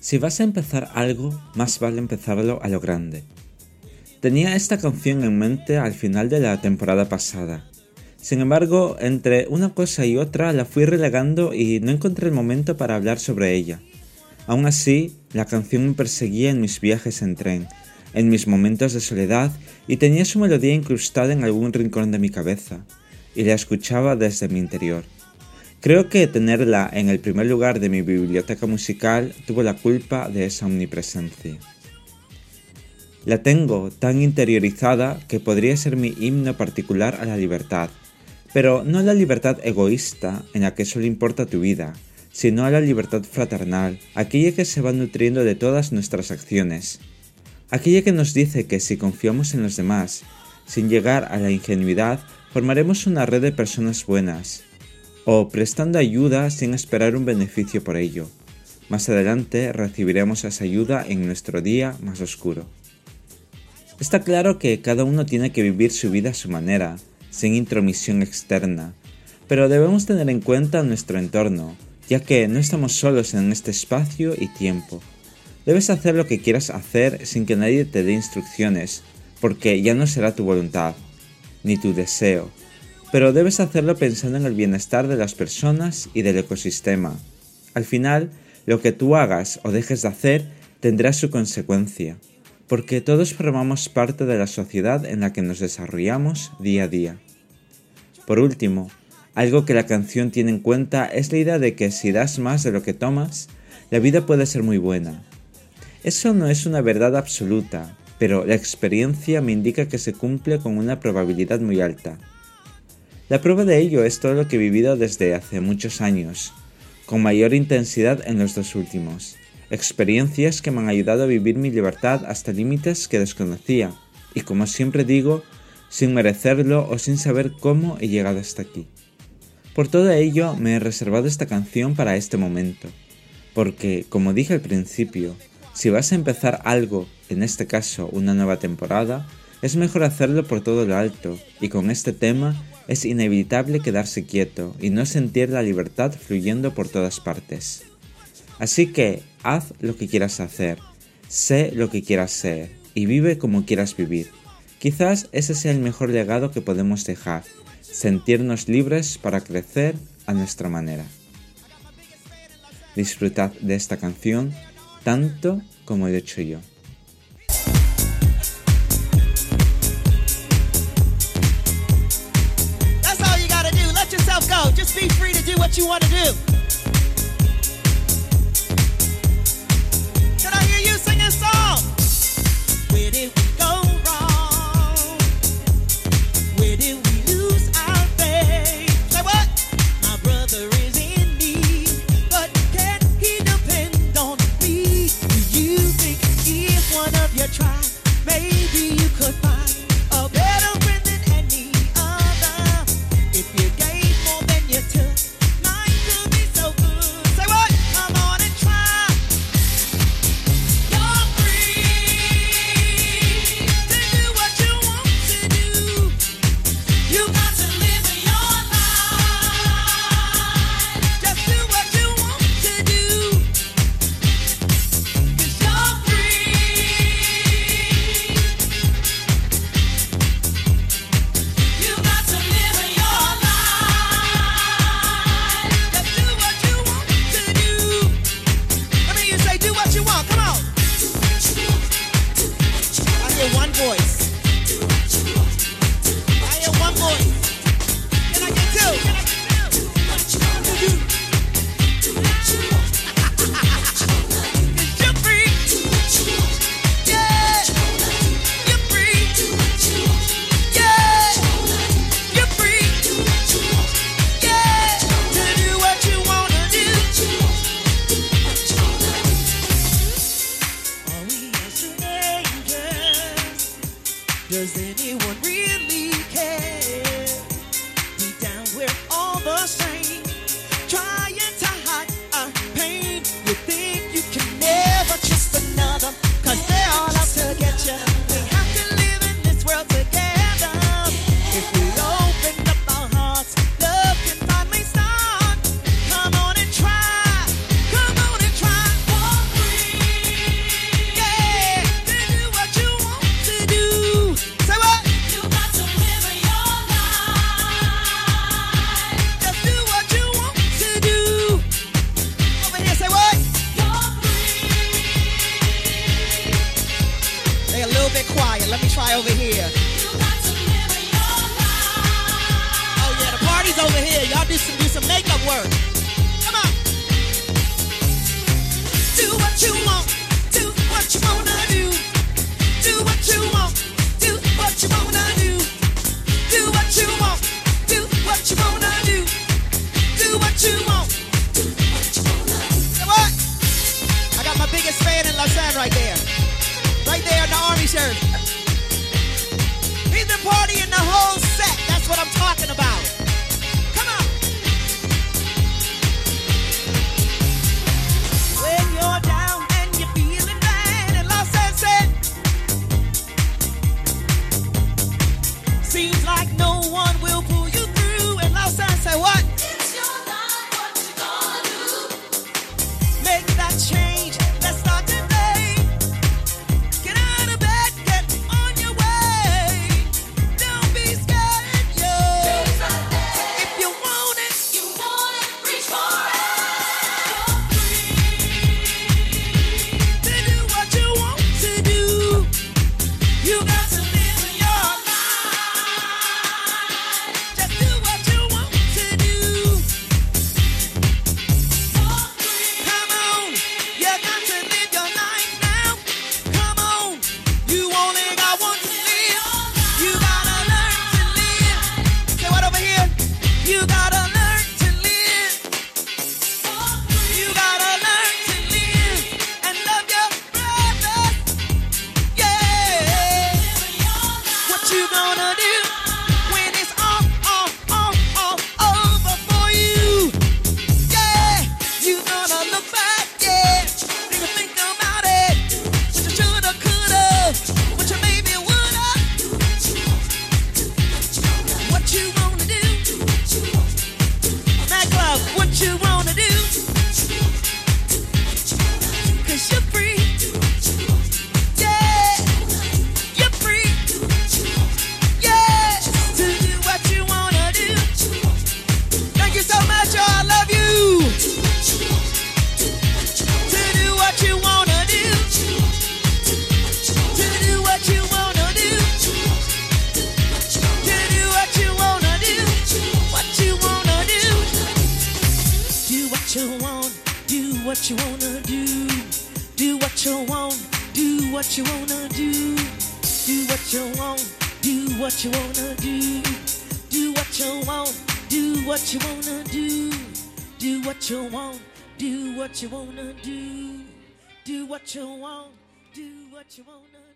Si vas a empezar algo, más vale empezarlo a lo grande. Tenía esta canción en mente al final de la temporada pasada. Sin embargo, entre una cosa y otra la fui relegando y no encontré el momento para hablar sobre ella. Aún así, la canción me perseguía en mis viajes en tren, en mis momentos de soledad y tenía su melodía incrustada en algún rincón de mi cabeza, y la escuchaba desde mi interior. Creo que tenerla en el primer lugar de mi biblioteca musical tuvo la culpa de esa omnipresencia. La tengo tan interiorizada que podría ser mi himno particular a la libertad, pero no la libertad egoísta en la que solo importa tu vida, sino a la libertad fraternal, aquella que se va nutriendo de todas nuestras acciones, aquella que nos dice que si confiamos en los demás, sin llegar a la ingenuidad, formaremos una red de personas buenas, o prestando ayuda sin esperar un beneficio por ello. Más adelante recibiremos esa ayuda en nuestro día más oscuro. Está claro que cada uno tiene que vivir su vida a su manera, sin intromisión externa, pero debemos tener en cuenta nuestro entorno, ya que no estamos solos en este espacio y tiempo. Debes hacer lo que quieras hacer sin que nadie te dé instrucciones, porque ya no será tu voluntad, ni tu deseo, pero debes hacerlo pensando en el bienestar de las personas y del ecosistema. Al final, lo que tú hagas o dejes de hacer tendrá su consecuencia porque todos formamos parte de la sociedad en la que nos desarrollamos día a día. Por último, algo que la canción tiene en cuenta es la idea de que si das más de lo que tomas, la vida puede ser muy buena. Eso no es una verdad absoluta, pero la experiencia me indica que se cumple con una probabilidad muy alta. La prueba de ello es todo lo que he vivido desde hace muchos años, con mayor intensidad en los dos últimos experiencias que me han ayudado a vivir mi libertad hasta límites que desconocía, y como siempre digo, sin merecerlo o sin saber cómo he llegado hasta aquí. Por todo ello me he reservado esta canción para este momento, porque, como dije al principio, si vas a empezar algo, en este caso una nueva temporada, es mejor hacerlo por todo lo alto, y con este tema es inevitable quedarse quieto y no sentir la libertad fluyendo por todas partes. Así que haz lo que quieras hacer, sé lo que quieras ser y vive como quieras vivir. Quizás ese sea el mejor legado que podemos dejar, sentirnos libres para crecer a nuestra manera. Disfrutad de esta canción tanto como lo he hecho yo. You want to do. Does anyone really care? Deep down, we're all the same. Work. Come on. Do what you want. Do what you wanna do. Do what you want. Do what you wanna do. Do what you want. Do what you wanna do. Do what you want. Say what? I got my biggest fan in Lausanne right there. Right there in the army shirt. He's been partying the whole set. That's what I'm talking about. What you wanna do. Do what you want. Do what you wanna do. Do what you want. Do what you wanna do. Do what you want. Do what you wanna do. Do what you want. Do what you wanna do. Do what you want. Do what you wanna do.